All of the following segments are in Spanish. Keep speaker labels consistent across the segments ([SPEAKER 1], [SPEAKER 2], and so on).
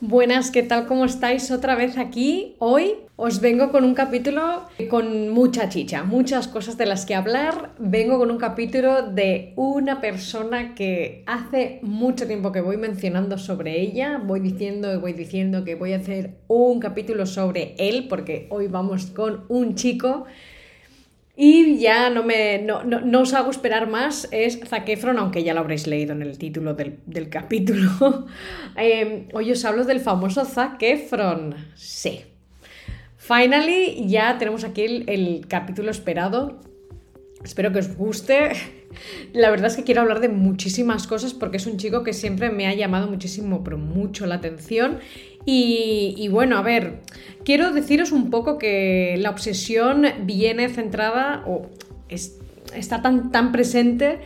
[SPEAKER 1] Buenas, ¿qué tal? ¿Cómo estáis? Otra vez aquí. Hoy os vengo con un capítulo con mucha chicha, muchas cosas de las que hablar. Vengo con un capítulo de una persona que hace mucho tiempo que voy mencionando sobre ella. Voy diciendo y voy diciendo que voy a hacer un capítulo sobre él porque hoy vamos con un chico y ya no, me, no, no, os hago esperar más, es Zac Efron, aunque ya lo habréis leído en el título del, capítulo. Em, hoy os hablo del famoso Zac Efron. Sí. Finally, ya tenemos aquí el, capítulo esperado. Espero que os guste. La verdad es que quiero hablar de muchísimas cosas porque es un chico que siempre me ha llamado muchísimo, pero mucho la atención. Y, bueno, a ver, quiero deciros un poco que la obsesión viene centrada o está tan, tan presente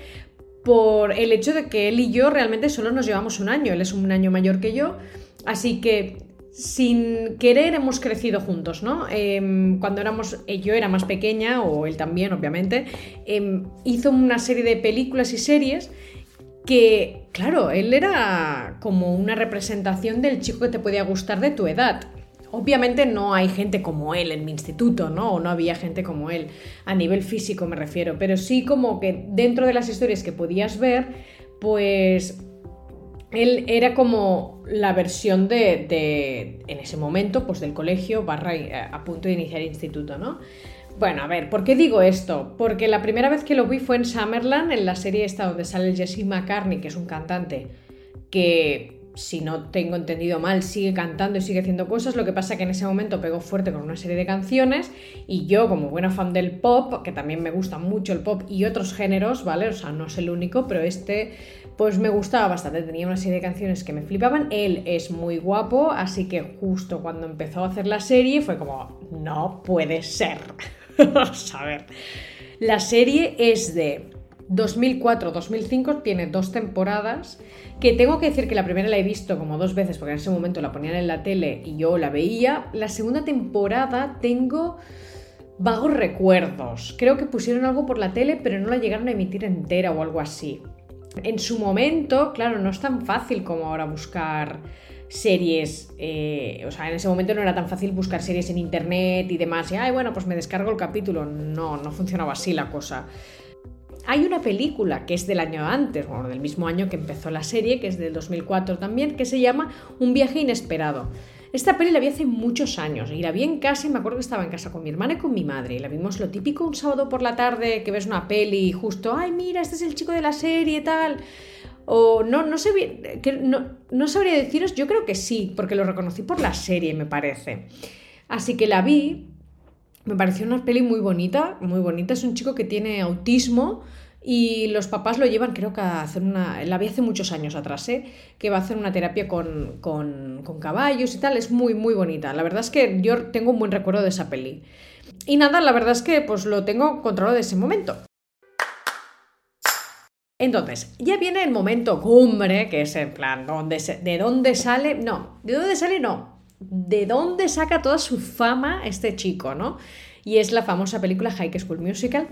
[SPEAKER 1] por el hecho de que él y yo realmente solo nos llevamos un año. Él es un año mayor que yo. Así que sin querer hemos crecido juntos, ¿no? Em, cuando éramos, eh, yo era más pequeña, o él también, obviamente, em, hizo una serie de películas y series que, claro, él era como una representación del chico que te podía gustar de tu edad. Obviamente no hay gente como él en mi instituto, ¿no? O no había gente como él, a nivel físico me refiero, pero sí como que dentro de las historias que podías ver, pues él era como la versión de, en ese momento, pues del colegio barra eh, a punto de iniciar instituto, ¿no? Bueno, a ver, ¿por qué digo esto? Porque la primera vez que lo vi fue en Summerland, en la serie esta donde sale Jesse McCartney, que es un cantante que, si no tengo entendido mal, sigue cantando y sigue haciendo cosas. Lo que pasa que en ese momento pegó fuerte con una serie de canciones y yo, como buena fan del pop, que también me gusta mucho el pop y otros géneros, ¿vale? O sea, no es el único, pero este pues me gustaba bastante. Tenía una serie de canciones que me flipaban. Él es muy guapo, así que justo cuando empezó a hacer la serie fue como, no puede ser. a ver. La serie es de 2004-2005, tiene dos temporadas, que tengo que decir que la primera la he visto como dos veces, porque en ese momento la ponían en la tele y yo la veía. La segunda temporada tengo vagos recuerdos. Creo que pusieron algo por la tele, pero no la llegaron a emitir entera o algo así. En su momento, claro, no es tan fácil como ahora buscar series, eh, o sea, en ese momento no era tan fácil buscar series en internet y demás, y, ay, bueno, pues me descargo el capítulo. No, no funcionaba así la cosa. Hay una película que es del año antes, bueno, del mismo año que empezó la serie, que es del 2004 también, que se llama Un viaje inesperado. Esta peli la vi hace muchos años y la vi en casa y me acuerdo que estaba en casa con mi hermana y con mi madre. Y la vimos lo típico un sábado por la tarde que ves una peli y justo, ay, mira, este es el chico de la serie y tal. O no, no sé que no, no sabría deciros, yo creo que sí, porque lo reconocí por la serie, me parece. Así que la vi, me pareció una peli muy bonita, muy bonita. Es un chico que tiene autismo y los papás lo llevan, creo que a hacer una. La vi hace muchos años atrás, ¿eh? Que va a hacer una terapia con, con, con, caballos y tal. Es muy, muy bonita. La verdad es que yo tengo un buen recuerdo de esa peli. Y nada, la verdad es que pues lo tengo controlado de ese momento. Entonces, ya viene el momento cumbre, que es en plan, ¿dónde ¿de dónde sale? No, ¿de dónde sale? No. ¿De dónde saca toda su fama este chico, no? Y es la famosa película High School Musical,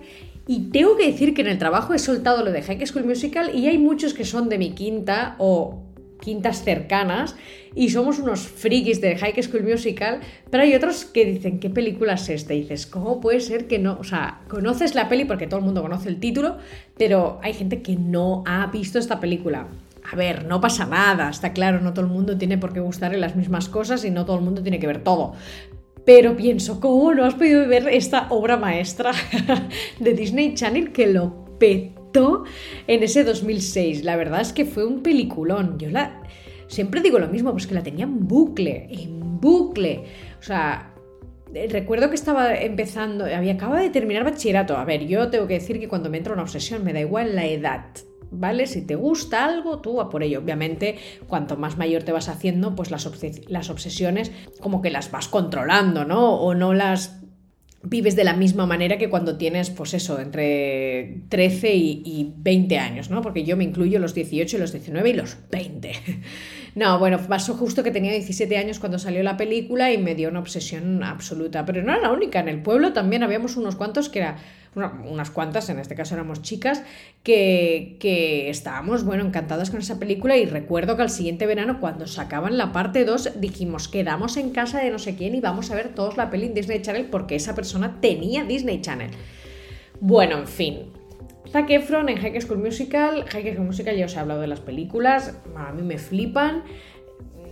[SPEAKER 1] y tengo que decir que en el trabajo he soltado lo de High School Musical y hay muchos que son de mi quinta o quintas cercanas y somos unos frikis de High School Musical, pero hay otros que dicen, ¿qué película es esta? Y dices, ¿cómo puede ser que no? O sea, conoces la peli porque todo el mundo conoce el título, pero hay gente que no ha visto esta película. A ver, no pasa nada, está claro, no todo el mundo tiene por qué gustarle las mismas cosas y no todo el mundo tiene que ver todo. Pero pienso, ¿cómo no has podido ver esta obra maestra de Disney Channel que lo petó en ese 2006? La verdad es que fue un peliculón. Yo. Siempre digo lo mismo, pues que la tenía en bucle, en bucle. O sea, recuerdo que estaba empezando, había acabado de terminar bachillerato. A ver, yo tengo que decir que cuando me entra una obsesión me da igual la edad. ¿Vale? Si te gusta algo, tú a por ello. Obviamente, cuanto más mayor te vas haciendo, pues las, las obsesiones como que las vas controlando, ¿no? O no las vives de la misma manera que cuando tienes, pues eso, entre 13 y, y, 20 años, ¿no? Porque yo me incluyo los 18, los 19 y los 20. No, bueno, pasó justo que tenía 17 años cuando salió la película y me dio una obsesión absoluta. Pero no era la única, en el pueblo también habíamos unos cuantos que era, unas cuantas, en este caso éramos chicas, que, que estábamos, bueno, encantadas con esa película y recuerdo que al siguiente verano, cuando sacaban la parte 2, dijimos, quedamos en casa de no sé quién y vamos a ver todos la peli en Disney Channel porque esa persona tenía Disney Channel. Bueno, en fin, Zac Efron en High School Musical. High School Musical ya os he hablado de las películas, a mí me flipan.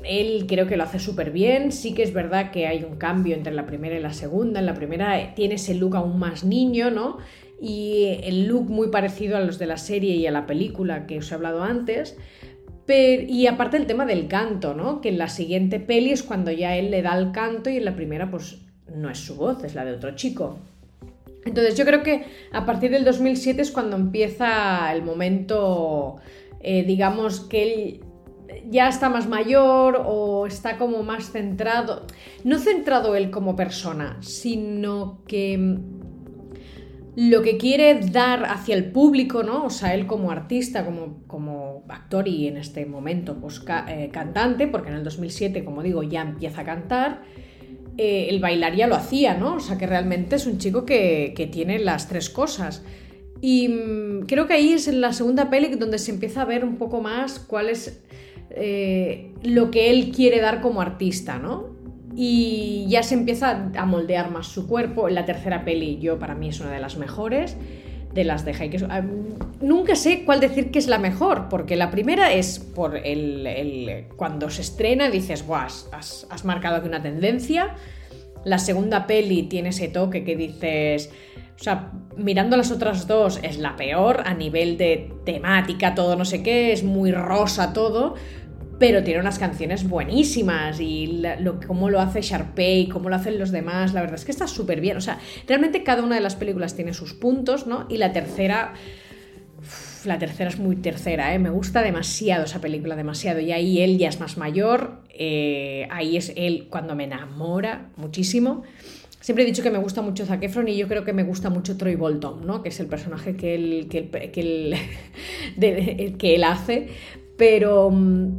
[SPEAKER 1] Él creo que lo hace súper bien. Sí que es verdad que hay un cambio entre la primera y la segunda. En la primera tiene ese look aún más niño, ¿no? Y el look muy parecido a los de la serie y a la película que os he hablado antes. y aparte el tema del canto, ¿no? Que en la siguiente peli es cuando ya él le da el canto y en la primera pues no es su voz, es la de otro chico. Entonces yo creo que a partir del 2007 es cuando empieza el momento, eh, digamos, que él ya está más mayor o está como más centrado, no centrado él como persona, sino que mm, lo que quiere dar hacia el público, ¿no? O sea, él como artista, como, como actor y en este momento pues, eh, cantante, porque en el 2007, como digo, ya empieza a cantar eh, el bailar ya lo hacía, ¿no? O sea que realmente es un chico que, tiene las tres cosas. Y mm, creo que ahí es en la segunda peli donde se empieza a ver un poco más cuál es eh, lo que él quiere dar como artista, ¿no? Y ya se empieza a moldear más su cuerpo. La tercera peli, yo para mí es una de las mejores de las de Heike. Nunca sé cuál decir que es la mejor, porque la primera es por el, cuando se estrena dices, Buah, has, has marcado aquí una tendencia. La segunda peli tiene ese toque que dices, o sea, mirando las otras dos es la peor a nivel de temática, todo no sé qué, es muy rosa todo, pero tiene unas canciones buenísimas y lo, cómo lo hace Sharpay, cómo lo hacen los demás, la verdad es que está súper bien. O sea, realmente cada una de las películas tiene sus puntos, ¿no? Y la tercera, la tercera es muy tercera, ¿eh? Me gusta demasiado esa película, demasiado. Y ahí él ya es más mayor, eh, ahí es él cuando me enamora muchísimo. Siempre he dicho que me gusta mucho Zac y yo creo que me gusta mucho Troy Bolton, ¿no? Que es el personaje que él, que que que él hace. Pero mm,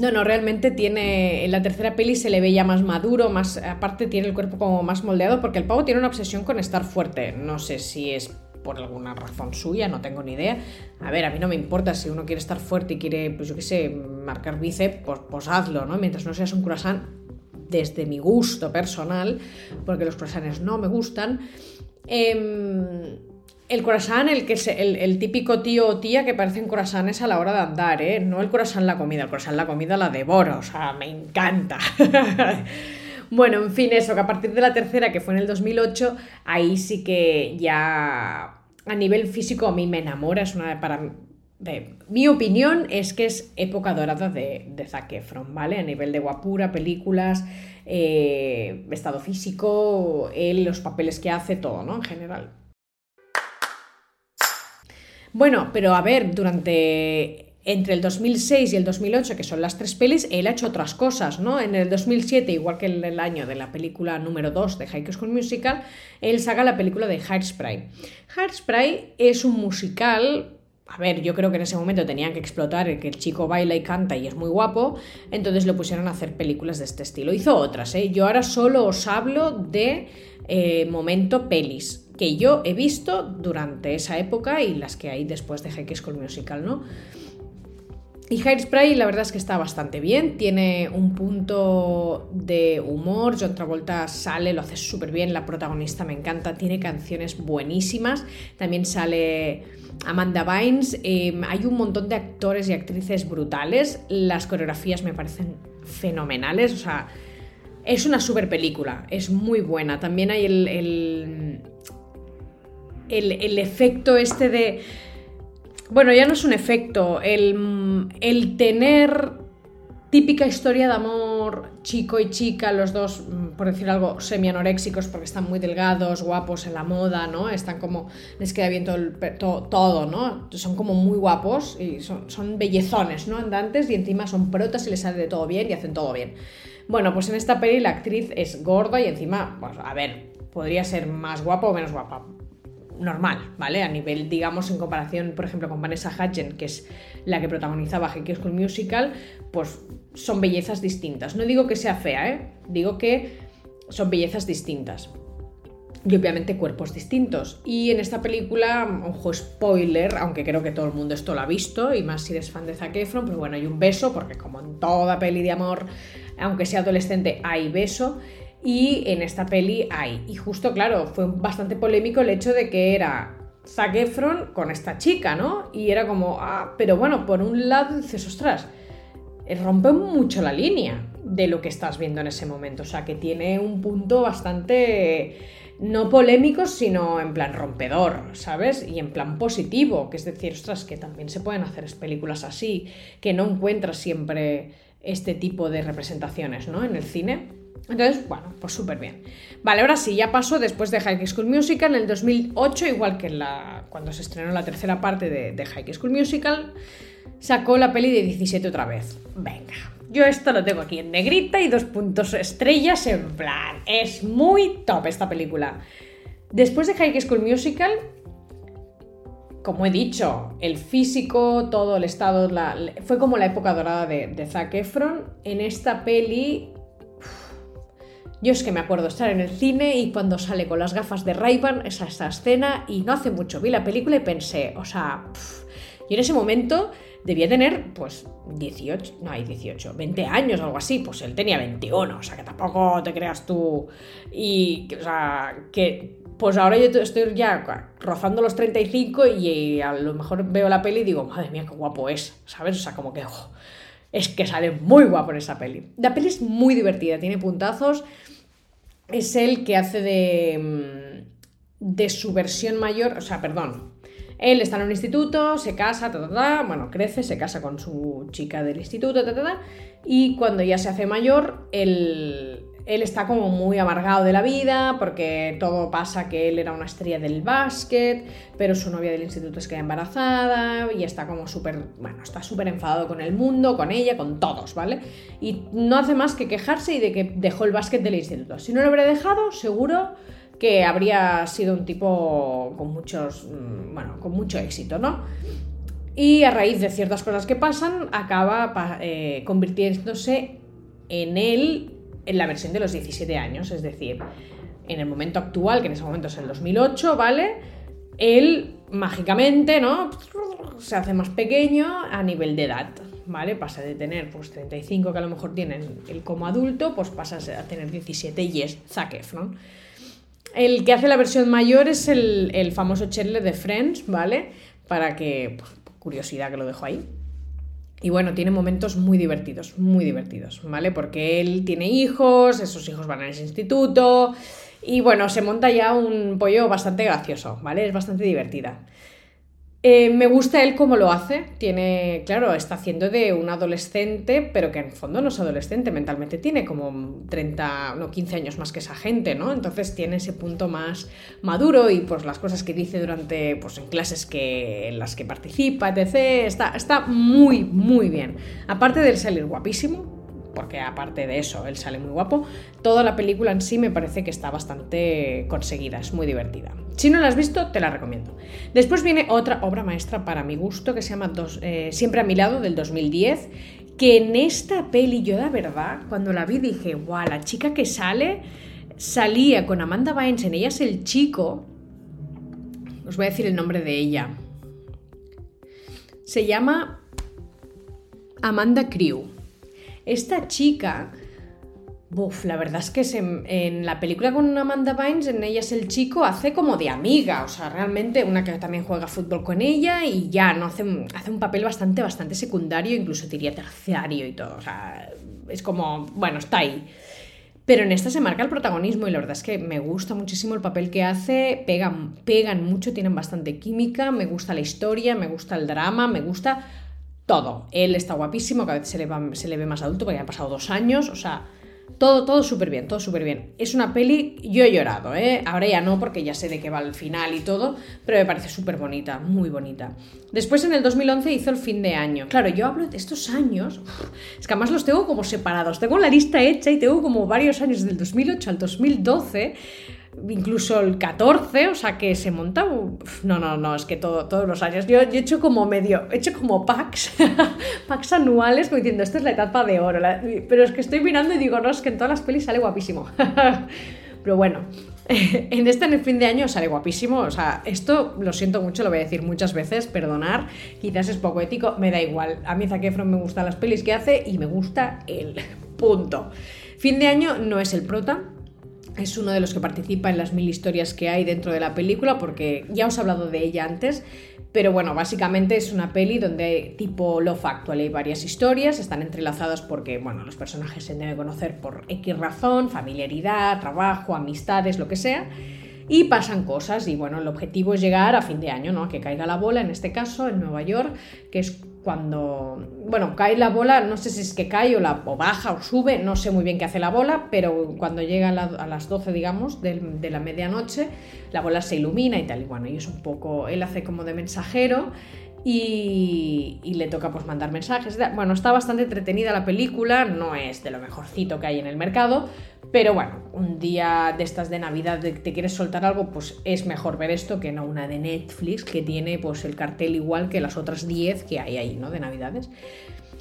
[SPEAKER 1] no, no, realmente tiene. En la tercera peli se le ve ya más maduro, más. Aparte, tiene el cuerpo como más moldeado, porque el pavo tiene una obsesión con estar fuerte. No sé si es por alguna razón suya, no tengo ni idea. A ver, a mí no me importa si uno quiere estar fuerte y quiere, pues yo qué sé, marcar bíceps, pues, pues hazlo, ¿no? Mientras no seas un croissant, desde mi gusto personal, porque los croissants no me gustan. Eh, el croissant, el, que el, típico tío o tía que parecen croissants a la hora de andar, ¿eh? No el croissant la comida, el croissant la comida la devoro, o sea, me encanta. bueno, en fin, eso, que a partir de la tercera, que fue en el 2008, ahí sí que ya a nivel físico a mí me enamora, es una para mi opinión es que es época dorada de, de Zac Efron, ¿vale? A nivel de guapura, películas, eh, estado físico, él, los papeles que hace, todo, ¿no? En general. Bueno, pero a ver, durante entre el 2006 y el 2008, que son las tres pelis, él ha hecho otras cosas, ¿no? En el 2007, igual que en el año de la película número 2 de High School Musical, él saca la película de Hairspray. Hairspray es un musical a ver, yo creo que en ese momento tenían que explotar el que el chico baila y canta y es muy guapo, entonces lo pusieron a hacer películas de este estilo. Hizo otras, ¿eh? Yo ahora solo os hablo de eh, momento pelis que yo he visto durante esa época y las que hay después de High School Musical, ¿no? Y Hairspray la verdad es que está bastante bien, tiene un punto de humor, John Travolta sale, lo hace súper bien, la protagonista me encanta, tiene canciones buenísimas, también sale Amanda Bynes, em, hay un montón de actores y actrices brutales, las coreografías me parecen fenomenales, o sea, es una super película, es muy buena, también hay el el, efecto este de... Bueno, ya no es un efecto, el, el tener típica historia de amor, chico y chica, los dos, mm, por decir algo, semi-anoréxicos porque están muy delgados, guapos en la moda, ¿no? Están como, les queda bien todo, todo, ¿no? Son como muy guapos y son, son, bellezones, ¿no? Andantes y encima son protas y les sale de todo bien y hacen todo bien. Bueno, pues en esta peli la actriz es gorda y encima, pues a ver, podría ser más guapa o menos guapa normal, ¿vale? A nivel, digamos, en comparación, por ejemplo, con Vanessa Hudgens, que es la que protagonizaba High School Musical, pues son bellezas distintas. No digo que sea fea, ¿eh? Digo que son bellezas distintas. Y obviamente cuerpos distintos. Y en esta película, ojo, spoiler, aunque creo que todo el mundo esto lo ha visto, y más si eres fan de Zac Efron, pero bueno, hay un beso, porque como en toda peli de amor, aunque sea adolescente, hay beso. Y en esta peli hay. Y justo, claro, fue bastante polémico el hecho de que era Zac Efron con esta chica, ¿no? Y era como, ah, pero bueno, por un lado dices, ostras, eh, rompe mucho la línea de lo que estás viendo en ese momento. O sea, que tiene un punto bastante no polémico, sino en plan rompedor, ¿sabes? Y en plan positivo, que es decir, ostras, que también se pueden hacer películas así, que no encuentras siempre este tipo de representaciones, ¿no? En el cine. Entonces, bueno, pues súper bien. Vale, ahora sí, ya pasó después de High School Musical en el 2008, igual que la, cuando se estrenó la tercera parte de, de High School Musical, sacó la peli de 17 otra vez. Venga, yo esto lo tengo aquí en negrita y dos puntos estrellas en plan. Es muy top esta película. Después de High School Musical, como he dicho, el físico, todo el estado, fue como la época dorada de, de Zac Efron. En esta peli yo es que me acuerdo estar en el cine y cuando sale con las gafas de ray esa, esa escena, y no hace mucho vi la película y pensé, o sea, y en ese momento debía tener, pues, 18, no hay 18, 20 años o algo así, pues él tenía 21, o sea, que tampoco te creas tú, y, o sea, que, pues ahora yo estoy ya rozando los 35 y a lo mejor veo la peli y digo, madre mía, qué guapo es, ¿sabes? O sea, como que, es que sale muy guapo en esa peli. La peli es muy divertida, tiene puntazos, es el que hace de, mm, de su versión mayor, o sea, perdón. Él está en un instituto, se casa, ta, bueno, crece, se casa con su chica del instituto, ta, y cuando ya se hace mayor, él, él está como muy amargado de la vida porque todo pasa que él era una estrella del básquet, pero su novia del instituto se queda embarazada y está como súper, bueno, está súper enfadado con el mundo, con ella, con todos, ¿vale? Y no hace más que quejarse y de que dejó el básquet del instituto. Si no lo hubiera dejado, seguro que habría sido un tipo con muchos, mm, bueno, con mucho éxito, ¿no? Y a raíz de ciertas cosas que pasan, acaba eh, convirtiéndose en él en la versión de los 17 años, es decir, en el momento actual, que en ese momento es el 2008, ¿vale? Él mágicamente, ¿no? Se hace más pequeño a nivel de edad, ¿vale? Pasa de tener pues 35 que a lo mejor tienen él como adulto, pues pasa a tener 17 y es Zac Efron. El que hace la versión mayor es el, el famoso Chandler de Friends, ¿vale? Para que, pues, curiosidad que lo dejo ahí. Y bueno, tiene momentos muy divertidos, muy divertidos, ¿vale? Porque él tiene hijos, esos hijos van a ese instituto y bueno, se monta ya un pollo bastante gracioso, ¿vale? Es bastante divertida. Eh, me gusta él cómo lo hace. Tiene, claro, está haciendo de un adolescente, pero que en fondo no es adolescente, mentalmente tiene como 30, no 15 años más que esa gente, ¿no? Entonces tiene ese punto más maduro y pues las cosas que dice durante, pues en clases que, en las que participa, etc. Está, está muy, muy bien. Aparte del salir guapísimo, porque aparte de eso, él sale muy guapo, toda la película en sí me parece que está bastante conseguida, es muy divertida. Si no la has visto, te la recomiendo. Después viene otra obra maestra para mi gusto que se llama eh, Siempre a mi lado del 2010, que en esta peli yo de verdad, cuando la vi dije, guau, la chica que sale salía con Amanda Bynes, en ella es el chico, os voy a decir el nombre de ella. Se llama Amanda Crew. Esta chica, Buf, la verdad es que en la película con Amanda Bynes, en ella es el chico, hace como de amiga, o sea, realmente una que también juega fútbol con ella y ya, no hace, un papel bastante, bastante secundario, incluso diría terciario y todo, o sea, es como, bueno, está ahí. Pero en esta se marca el protagonismo y la verdad es que me gusta muchísimo el papel que hace, pegan, pegan mucho, tienen bastante química, me gusta la historia, me gusta el drama, me gusta todo. Él está guapísimo, cada vez se le, se le ve más adulto porque han pasado dos años, o sea, todo, todo súper bien, todo súper bien. Es una peli, yo he llorado, ¿eh? Ahora ya no, porque ya sé de qué va el final y todo, pero me parece súper bonita, muy bonita. Después en el 2011 hizo el fin de año. Claro, yo hablo de estos años, es que además los tengo como separados. Tengo la lista hecha y tengo como varios años, del 2008 al 2012 incluso el 14, o sea que se monta. No, no, no, es que todo, todos los años. Yo, he hecho como medio, he hecho como packs, packs anuales, como diciendo, esta es la etapa de oro. pero es que estoy mirando y digo, no, es que en todas las pelis sale guapísimo. pero bueno, en este en el fin de año sale guapísimo. O sea, esto lo siento mucho, lo voy a decir muchas veces, perdonar, quizás es poco ético, me da igual. A mí Zac me gustan las pelis que hace y me gusta el punto. Fin de año no es el prota, es uno de los que participa en las mil historias que hay dentro de la película, porque ya os he hablado de ella antes, pero bueno, básicamente es una peli donde tipo Love Actual hay varias historias, están entrelazadas porque, bueno, los personajes se deben conocer por X razón, familiaridad, trabajo, amistades, lo que sea y pasan cosas y bueno, el objetivo es llegar a fin de año, ¿no? Que caiga la bola, en este caso en Nueva York, que es cuando, bueno, cae la bola, no sé si es que cae o, la, baja o sube, no sé muy bien qué hace la bola, pero cuando llega a, las 12, digamos, de, de la medianoche, la bola se ilumina y tal, y bueno, y es un poco, él hace como de mensajero y, y, le toca pues mandar mensajes. Bueno, está bastante entretenida la película, no es de lo mejorcito que hay en el mercado, pero bueno, un día de estas de Navidad de te quieres soltar algo, pues es mejor ver esto que no una de Netflix que tiene pues el cartel igual que las otras 10 que hay ahí, ¿no? De Navidades.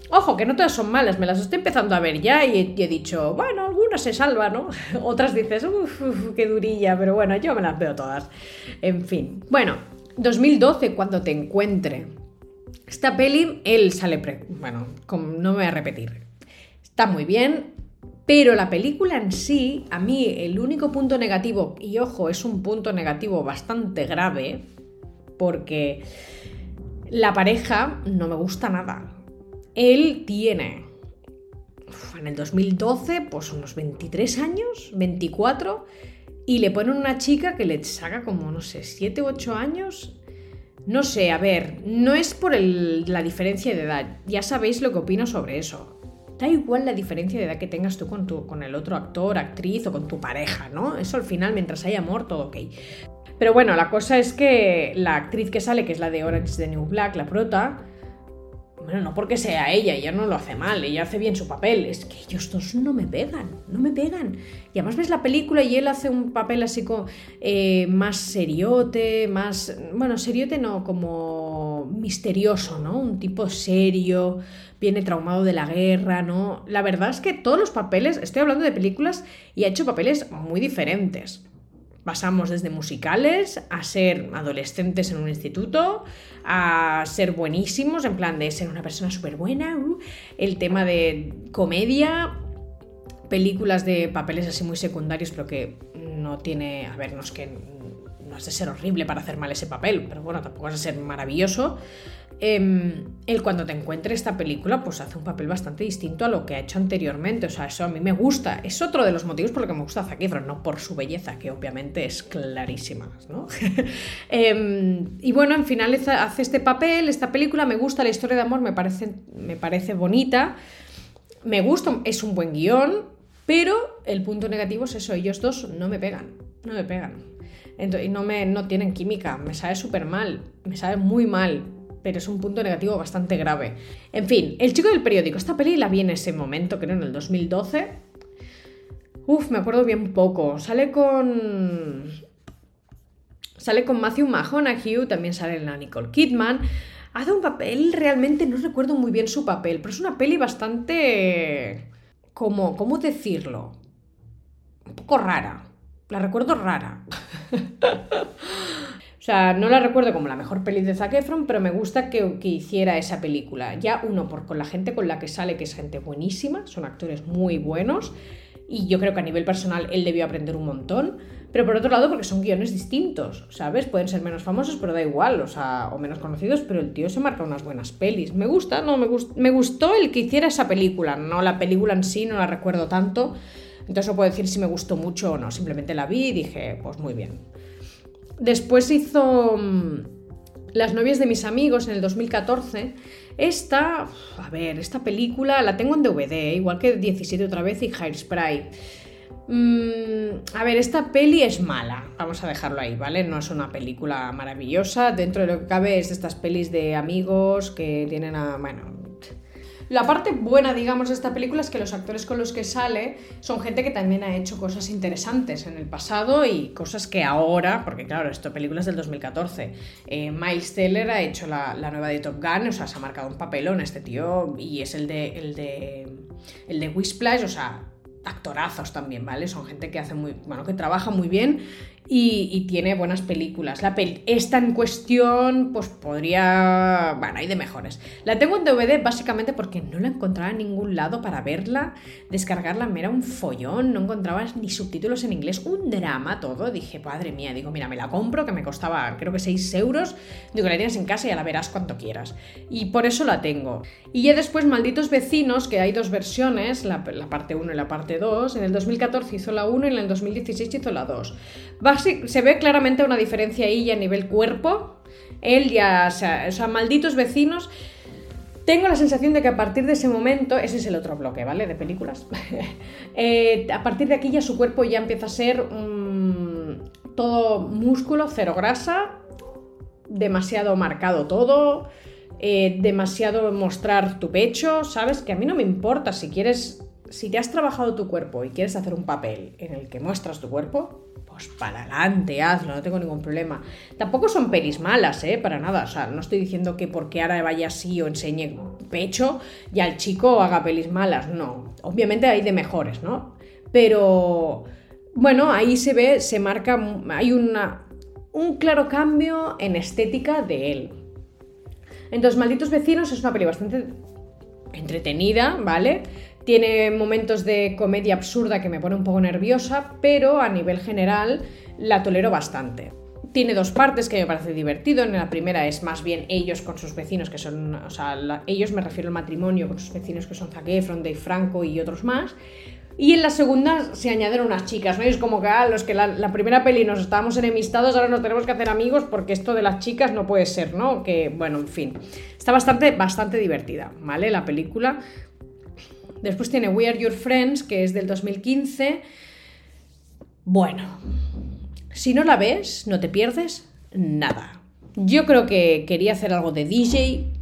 [SPEAKER 1] Ojo, que no todas son malas, me las estoy empezando a ver ya y he, dicho, bueno, algunas se salvan, ¿no? Otras dices, uff, qué durilla, pero bueno, yo me las veo todas. En fin, bueno, 2012, cuando te encuentre. Esta peli, él sale, bueno, no me voy a repetir. Está muy bien, pero la película en sí, a mí el único punto negativo, y ojo, es un punto negativo bastante grave, porque la pareja no me gusta nada. Él tiene, en el 2012, pues unos 23 años, 24, y le ponen una chica que le saca como, no sé, 7 u 8 años. No sé, a ver, no es por la diferencia de edad, ya sabéis lo que opino sobre eso Da igual la diferencia de edad que tengas tú con, tu, con el otro actor, actriz o con tu pareja, ¿no? Eso al final, mientras hay amor, todo ok. Pero bueno, la cosa es que la actriz que sale, que es la de Orange is the New Black, la prota, bueno, no porque sea ella, ella no lo hace mal, ella hace bien su papel, es que ellos dos no me pegan, no me pegan. Y además ves la película y él hace un papel así como eh, más seriote, más, bueno, seriote no, como misterioso, ¿no? Un tipo serio, viene traumado de la guerra, ¿no? La verdad es que todos los papeles, estoy hablando de películas y ha hecho papeles muy diferentes. Pasamos desde musicales a ser adolescentes en un instituto, a ser buenísimos, en plan de ser una persona súper buena, uh, el tema de comedia, películas de papeles así muy secundarios, pero que no tiene, a ver, no es que no es de ser horrible para hacer mal ese papel, pero bueno, tampoco es de ser maravilloso. Em, él cuando te encuentre esta película, pues hace un papel bastante distinto a lo que ha hecho anteriormente. O sea, eso a mí me gusta. Es otro de los motivos por los que me gusta Zac Efron, no por su belleza, que obviamente es clarísima, ¿no? Em, y bueno, en final hace este papel, esta película, me gusta la historia de amor, me parece, me parece bonita. Me gusta, es un buen guion, pero el punto negativo es eso, ellos dos no me pegan, no me pegan. y no, me, no tienen química, me sabe súper mal, me sabe muy mal pero es un punto negativo bastante grave. En fin, El chico del periódico. Esta peli la vi en ese momento, creo en el 2012. Uf, me acuerdo bien poco. Sale con... Sale con Matthew McConaughey, también sale la Nicole Kidman. Hace un papel, realmente no recuerdo muy bien su papel, pero es una peli bastante... ¿Cómo, cómo decirlo? Un poco rara. La recuerdo rara. Sea, no la recuerdo como la mejor peli de Zac Efron, pero me gusta que, hiciera esa película. Ya uno, por con la gente con la que sale, que es gente buenísima, son actores muy buenos, y yo creo que a nivel personal él debió aprender un montón, pero por otro lado porque son guiones distintos, ¿sabes? Pueden ser menos famosos, pero da igual, o sea, o menos conocidos, pero el tío se marca unas buenas pelis. Me gusta, no, me, me gustó el que hiciera esa película, no la película en sí, no la recuerdo tanto, entonces no puedo decir si me gustó mucho o no, simplemente la vi y dije, pues muy bien. Después hizo mm, Las novias de mis amigos en el 2014. Esta, a ver, esta película la tengo en DVD, igual que 17 otra vez y Hairspray. Mm, a ver, esta peli es mala, vamos a dejarlo ahí, ¿vale? No es una película maravillosa, dentro de lo que cabe es estas pelis de amigos que tienen a... bueno, La parte buena, digamos, de esta película es que los actores con los que sale son gente que también ha hecho cosas interesantes en el pasado y cosas que ahora, porque claro, esto película es del 2014. Eh, Miles Teller ha hecho la, nueva de Top Gun, o sea, se ha marcado un papelón este tío y es el de el de el de Whisplash, o sea, actorazos también, ¿vale? Son gente que hace muy, bueno, que trabaja muy bien y, tiene buenas películas. La esta en cuestión, pues podría. Bueno, hay de mejores. La tengo en DVD básicamente porque no la encontraba en ningún lado para verla, descargarla, me era un follón, no encontraba ni subtítulos en inglés, un drama todo. Dije, padre mía, digo, mira, me la compro, que me costaba creo que 6 euros. Digo, la tienes en casa y ya la verás cuanto quieras. Y por eso la tengo. Y ya después, Malditos Vecinos, que hay dos versiones, la, la parte 1 y la parte 2. En el 2014 hizo la 1 y en el 2016 hizo la 2 se ve claramente una diferencia ahí a nivel cuerpo. Él ya, o sea, malditos vecinos. Tengo la sensación de que a partir de ese momento, ese es el otro bloque, ¿vale? De películas. Eh, a partir de aquí ya su cuerpo ya empieza a ser todo músculo, cero grasa, demasiado marcado todo, eh, demasiado mostrar tu pecho, ¿sabes? Que a mí no me importa si quieres, si te has trabajado tu cuerpo y quieres hacer un papel en el que muestras tu cuerpo, pues para adelante, hazlo, no tengo ningún problema. Tampoco son pelis malas, ¿eh? Para nada. O sea, no estoy diciendo que porque ahora vaya así o enseñe pecho, ya el chico haga pelis malas. No. Obviamente hay de mejores, ¿no? Pero bueno, ahí se ve, se marca, hay una, un claro cambio en estética de él. Entonces, Malditos Vecinos es una peli bastante entretenida, ¿vale? Tiene momentos de comedia absurda que me pone un poco nerviosa, pero a nivel general la tolero bastante. Tiene dos partes que me parece divertido. En la primera es más bien ellos con sus vecinos, que son, o sea, ellos me refiero al matrimonio con sus vecinos que son Zac Efron, Dave Franco y otros más. Y en la segunda se añadieron unas chicas, ¿no? Y es como que ah, los que la, primera peli nos estábamos enemistados, ahora nos tenemos que hacer amigos porque esto de las chicas no puede ser, ¿no? Que, bueno, en fin. Está bastante, bastante divertida, ¿vale? La película. Después tiene We Are Your Friends, que es del 2015. Bueno, si no la ves, no te pierdes nada. Yo creo que quería hacer algo de DJ.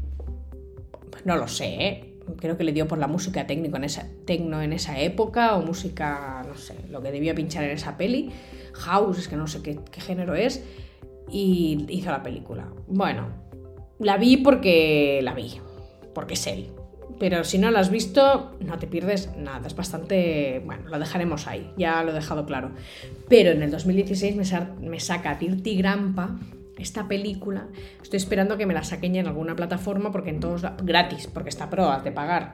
[SPEAKER 1] No lo sé, ¿eh? Creo que le dio por la música técnico en esa, época, o música, no sé, lo que debía pinchar en esa peli. House, es que no sé qué, qué género es. Y hizo la película. Bueno, la vi porque la vi, porque es él. Pero si no lo has visto, no te pierdes nada. Es bastante. Bueno, lo dejaremos ahí, ya lo he dejado claro. Pero en el 2016 me, saca Dirty Grampa, esta película. Estoy esperando que me la saquen en alguna plataforma porque en todos. gratis, porque está pro, has de pagar.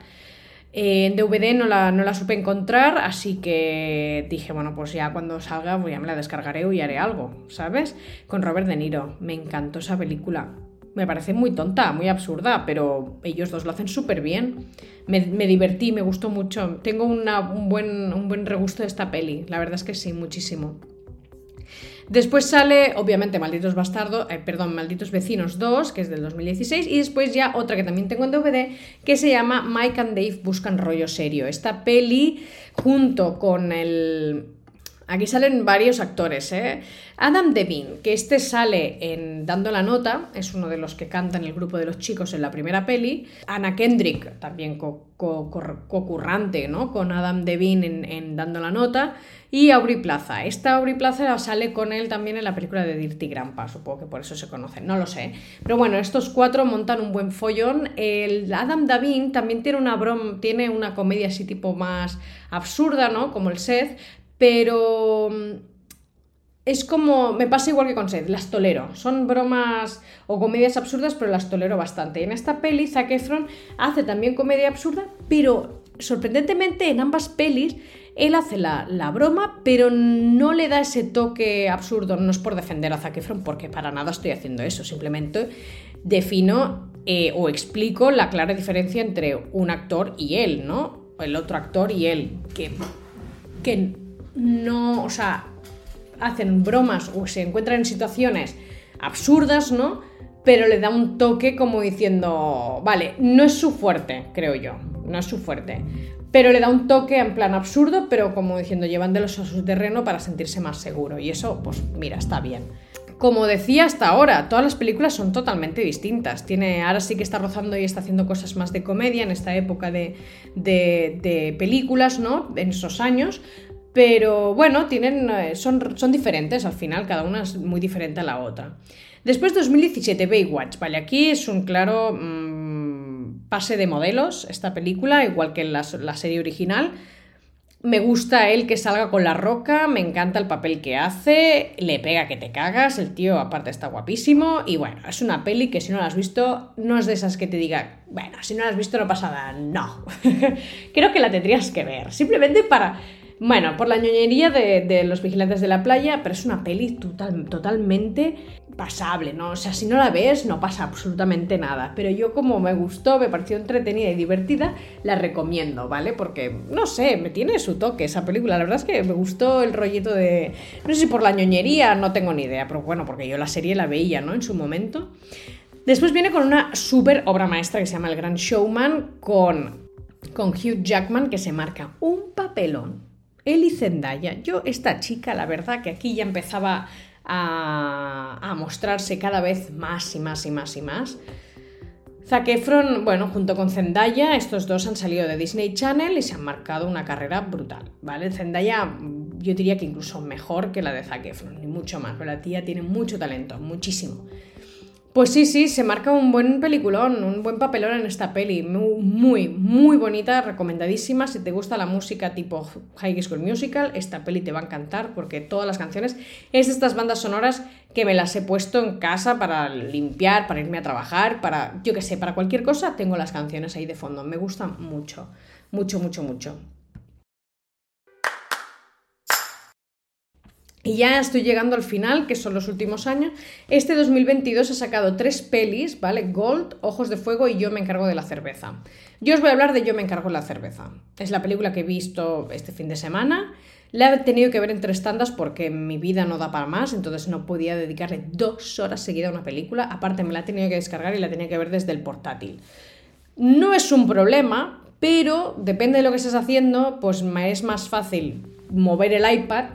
[SPEAKER 1] Eh, en DVD no la, no la supe encontrar, así que dije, bueno, pues ya cuando salga pues ya me la descargaré y haré algo, ¿sabes? Con Robert De Niro. Me encantó esa película me parece muy tonta, muy absurda, pero ellos dos lo hacen súper bien. Me, divertí, me gustó mucho. Tengo un, buen, regusto de esta peli, la verdad es que sí, muchísimo. Después sale, obviamente, Malditos Bastardos, eh, perdón, Malditos Vecinos 2, que es del 2016, y después ya otra que también tengo en DVD, que se llama Mike and Dave Buscan Rollo Serio. Esta peli, junto con el Aquí salen varios actores, ¿eh? Adam Devine, que este sale en Dando la Nota, es uno de los que canta en el grupo de los chicos en la primera peli. Anna Kendrick, también co-currante, ¿no? Con Adam Devine en, Dando la Nota. Y Aubrey Plaza. Esta Aubrey Plaza sale con él también en la película de Dirty Grandpa, supongo que por eso se conocen, no lo sé. Pero bueno, estos cuatro montan un buen follón. El Adam Devine también tiene una broma, tiene una comedia así tipo más absurda, ¿no? Como el Seth, pero mm, es como, me pasa igual que con Seth, las tolero. Son bromas o comedias absurdas, pero las tolero bastante. En esta peli, Zac Efron hace también comedia absurda, pero sorprendentemente en ambas pelis él hace la, broma, pero no le da ese toque absurdo. No es por defender a Zac Efron, porque para nada estoy haciendo eso. Simplemente defino eh, o explico la clara diferencia entre un actor y él, ¿no? El otro actor y él. Que, que no, o sea, hacen bromas o se encuentran en situaciones absurdas, ¿no? Pero le da un toque como diciendo, vale, no es su fuerte, creo yo, no es su fuerte. Pero le da un toque en plan absurdo, pero como diciendo, llevándolos a su terreno para sentirse más seguro. Y eso, pues mira, está bien. como decía hasta ahora, todas las películas son totalmente distintas. Tiene, ahora sí que está rozando y está haciendo cosas más de comedia en esta época de, de, películas, ¿no? En esos años. Pero bueno, tienen, eh, son, son diferentes al final, cada una es muy diferente a la otra. Después 2017, Baywatch. Vale, aquí es un claro mm, pase de modelos esta película, igual que la, la serie original. Me gusta él que salga con la roca, me encanta el papel que hace, le pega que te cagas, el tío aparte está guapísimo y bueno, es una peli que si no la has visto no es de esas que te diga, bueno, si no la has visto no pasa nada, no. Creo que la tendrías que ver, simplemente para bueno, por la ñoñería de, los vigilantes de la playa, pero es una peli total, totalmente pasable, ¿no? O sea, si no la ves, no pasa absolutamente nada. Pero yo, como me gustó, me pareció entretenida y divertida, la recomiendo, ¿vale? Porque, no sé, me tiene su toque esa película. La verdad es que me gustó el rollito de. No sé si por la ñoñería, no tengo ni idea, pero bueno, porque yo la serie la veía, ¿no? En su momento. Después viene con una súper obra maestra que se llama El Gran Showman, con, con Hugh Jackman, que se marca un papelón y Zendaya. Yo, esta chica, la verdad que aquí ya empezaba a, mostrarse cada vez más y más y más y más. Zac Efron, bueno, junto con Zendaya, estos dos han salido de Disney Channel y se han marcado una carrera brutal, ¿vale? Zendaya, yo diría que incluso mejor que la de Zac Efron, ni mucho más, pero la tía tiene mucho talento, muchísimo. Pues sí, sí, se marca un buen peliculón, un buen papelón en esta peli. Muy, muy, bonita, recomendadísima. Si te gusta la música tipo High School Musical, esta peli te va a encantar porque todas las canciones es de estas bandas sonoras que me las he puesto en casa para limpiar, para irme a trabajar, para, yo qué sé, para cualquier cosa, tengo las canciones ahí de fondo. Me gustan mucho, mucho, mucho, mucho. Y ya estoy llegando al final, que son los últimos años. Este 2022 he sacado tres pelis, ¿vale? Gold, Ojos de Fuego y Yo me encargo de la cerveza. Yo os voy a hablar de Yo me encargo de la cerveza. Es la película que he visto este fin de semana. La he tenido que ver en tres tandas porque mi vida no da para más, entonces no podía dedicarle dos horas seguidas a una película. Aparte me la he tenido que descargar y la tenía que ver desde el portátil. No es un problema, pero depende de lo que estés haciendo, pues es más fácil mover el iPad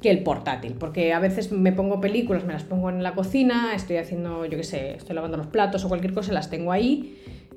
[SPEAKER 1] que el portátil, porque a veces me pongo películas, me las pongo en la cocina, estoy haciendo, yo qué sé, estoy lavando los platos o cualquier cosa, las tengo ahí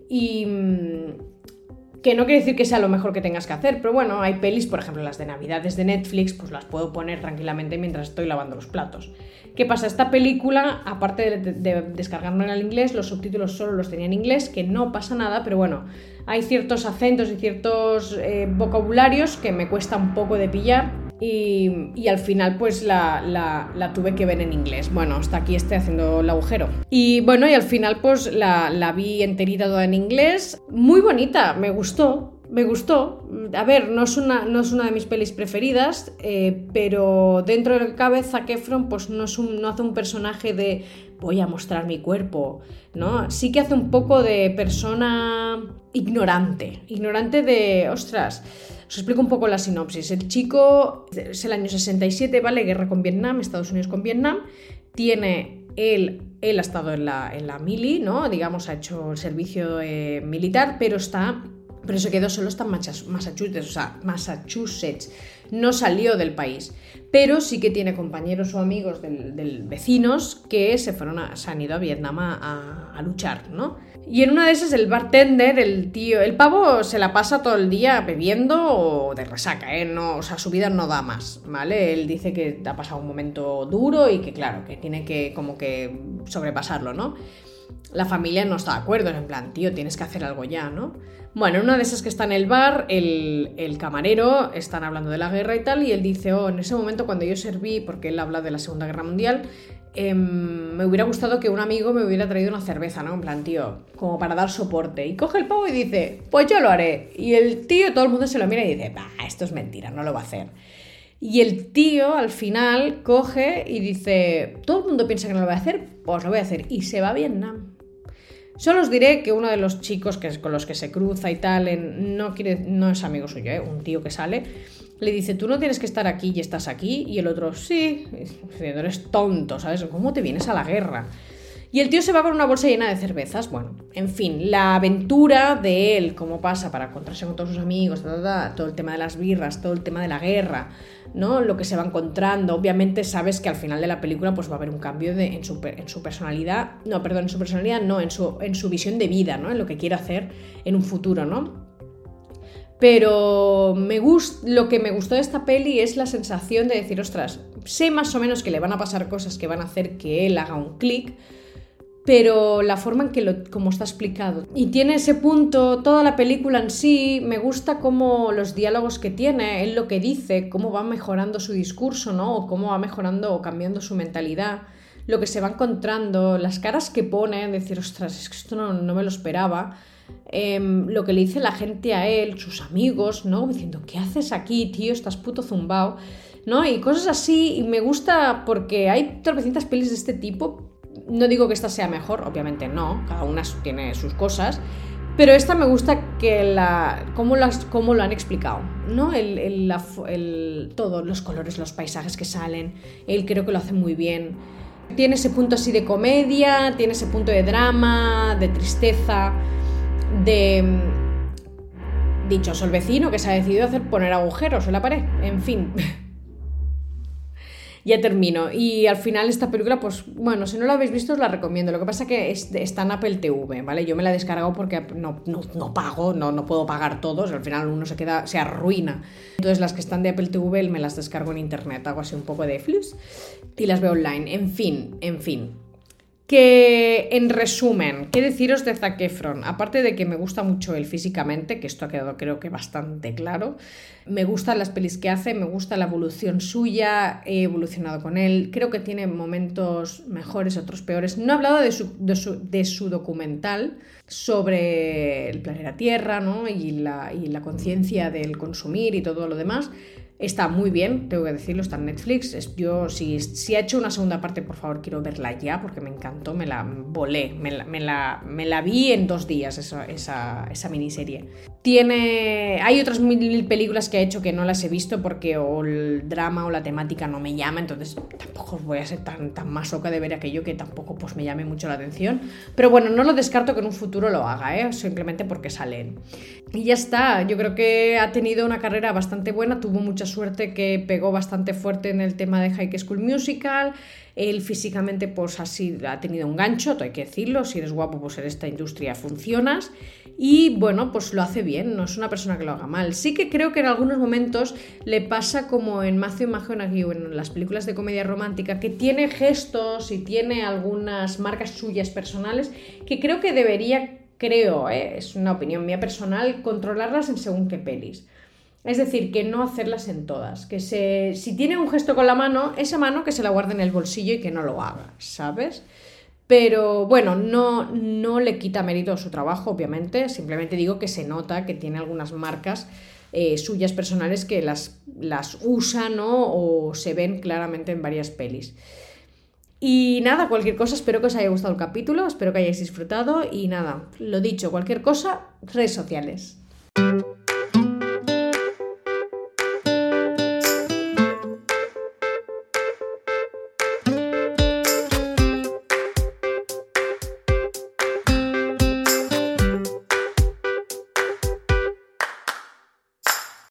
[SPEAKER 1] y mm, que no quiere decir que sea lo mejor que tengas que hacer, pero bueno, hay pelis, por ejemplo, las de Navidades de Netflix, pues las puedo poner tranquilamente mientras estoy lavando los platos. ¿Qué pasa? Esta película, aparte de, de, en el inglés, los subtítulos solo los tenía en inglés, que no pasa nada, pero bueno, hay ciertos acentos y ciertos eh, vocabularios que me cuesta un poco de pillar y, al final pues la, tuve que ver en inglés. Bueno, hasta aquí estoy haciendo el agujero. Y bueno, y al final pues la, vi enterita toda en inglés. Muy bonita, me gustó, me gustó. A ver, no es una, no es una de mis pelis preferidas, eh, pero dentro del cabeza Zac Efron pues no, es un, no hace un personaje de voy a mostrar mi cuerpo, ¿no? Sí que hace un poco de persona ignorante, ignorante de, ostras, os explico un poco la sinopsis. El chico es el año 67, ¿vale? Guerra con Vietnam, Estados Unidos con Vietnam. Tiene él, él ha estado en la, en la mili, ¿no? Digamos, ha hecho el servicio eh, militar, pero está pero se quedó solo hasta Massachusetts, o sea, Massachusetts, no salió del país, pero sí que tiene compañeros o amigos del, vecinos que se, fueron a, se han ido a Vietnam a, a, luchar, ¿no? Y en una de esas el bartender, el tío, el pavo se la pasa todo el día bebiendo o de resaca, ¿eh? No, o sea, su vida no da más, ¿vale? Él dice que ha pasado un momento duro y que claro, que tiene que como que sobrepasarlo, ¿no? La familia no está de acuerdo, en plan, tío, tienes que hacer algo ya, ¿no? Bueno, una de esas que está en el bar, el, camarero, están hablando de la guerra y tal, y él dice, oh, en ese momento cuando yo serví, porque él habla de la Segunda Guerra Mundial, em, me hubiera gustado que un amigo me hubiera traído una cerveza, ¿no? En plan, tío, como para dar soporte. Y coge el pavo y dice, pues yo lo haré. Y el tío, todo el mundo se lo mira y dice, bah, esto es mentira, no lo va a hacer. Y el tío al final coge y dice, todo el mundo piensa que no lo voy a hacer, pues lo voy a hacer. Y se va a Vietnam. Solo os diré que uno de los chicos que, con los que se cruza y tal, no, quiere, no es amigo suyo, ¿eh? un tío que sale, le dice, tú no tienes que estar aquí y estás aquí. Y el otro, sí, eres tonto, ¿sabes? ¿Cómo te vienes a la guerra? Y el tío se va con una bolsa llena de cervezas. Bueno, en fin, la aventura de él, cómo pasa para encontrarse con todos sus amigos, todo el tema de las birras, todo el tema de la guerra, ¿no? Lo que se va encontrando. Obviamente sabes que al final de la película pues va a haber un cambio en, su, personalidad. No, perdón, en su personalidad, no, en su, visión de vida, ¿no? En lo que quiere hacer en un futuro, ¿no? Pero me lo que me gustó de esta peli es la sensación de decir, ostras, sé más o menos que le van a pasar cosas que van a hacer que él haga un clic, pero la forma en que lo, como está explicado. Y tiene ese punto, toda la película en sí, me gusta cómo los diálogos que tiene, él lo que dice, cómo va mejorando su discurso, ¿no? O cómo va mejorando o cambiando su mentalidad, lo que se va encontrando, las caras que pone, decir, ostras, es que esto no, me lo esperaba. Em, lo que le dice la gente a él, sus amigos, ¿no? Diciendo, ¿qué haces aquí, tío? Estás puto zumbao, ¿no? Y cosas así, y me gusta porque hay tropecientas pelis de este tipo, no digo que esta sea mejor, obviamente no, cada una tiene sus cosas, pero esta me gusta que la, cómo, las, cómo lo han explicado, ¿no? El, el, todos los colores, los paisajes que salen, él creo que lo hace muy bien. Tiene ese punto así de comedia, tiene ese punto de drama, de tristeza, de... Dichoso el vecino que se ha decidido hacer poner agujeros en la pared, en fin. ya termino. Y al final esta película, pues bueno, si no la habéis visto os la recomiendo. Lo que pasa que es, está en Apple TV, ¿vale? Yo me la he porque no, no, pago, no, no puedo pagar todos, al final uno se queda, se arruina. Entonces las que están de Apple TV me las descargo en internet, hago así un poco de flus y las veo online. En fin, en fin. Que en resumen, ¿qué deciros de Zac Efron? Aparte de que me gusta mucho él físicamente, que esto ha quedado creo que bastante claro, me gustan las pelis que hace, me gusta la evolución suya, he evolucionado con él, creo que tiene momentos mejores, otros peores. No he hablado de su, de su, documental sobre el planeta Tierra ¿no? y la, y la conciencia del consumir y todo lo demás, Está muy bien, tengo que decirlo, está en Netflix. Yo, si, si ha hecho una segunda parte, por favor, quiero verla ya, porque me encantó, me la volé, me la, me la, me la vi en dos días, esa, esa, esa, miniserie. Tiene. Hay otras mil películas que ha hecho que no las he visto porque o el drama o la temática no me llama, entonces tampoco voy a ser tan, tan masoca de ver aquello que tampoco pues, me llame mucho la atención. Pero bueno, no lo descarto que en un futuro lo haga, ¿eh? simplemente porque salen. Y ya está, yo creo que ha tenido una carrera bastante buena, tuvo muchas suerte que pegó bastante fuerte en el tema de High School Musical. Él físicamente pues ha tenido un gancho, hay que decirlo, si eres guapo pues en esta industria funcionas y bueno pues lo hace bien, no es una persona que lo haga mal. Sí que creo que en algunos momentos le pasa como en Matthew McConaughey o en las películas de comedia romántica que tiene gestos y tiene algunas marcas suyas personales que creo que debería, creo, ¿eh? es una opinión mía personal, controlarlas en según qué pelis. Es decir, que no hacerlas en todas. Que se, si tiene un gesto con la mano, esa mano que se la guarde en el bolsillo y que no lo haga, ¿sabes? Pero bueno, no, no le quita mérito a su trabajo, obviamente. Simplemente digo que se nota que tiene algunas marcas eh, suyas personales que las, las usa, ¿no? O se ven claramente en varias pelis. Y nada, cualquier cosa, espero que os haya gustado el capítulo, espero que hayáis disfrutado y nada, lo dicho, cualquier cosa, redes sociales.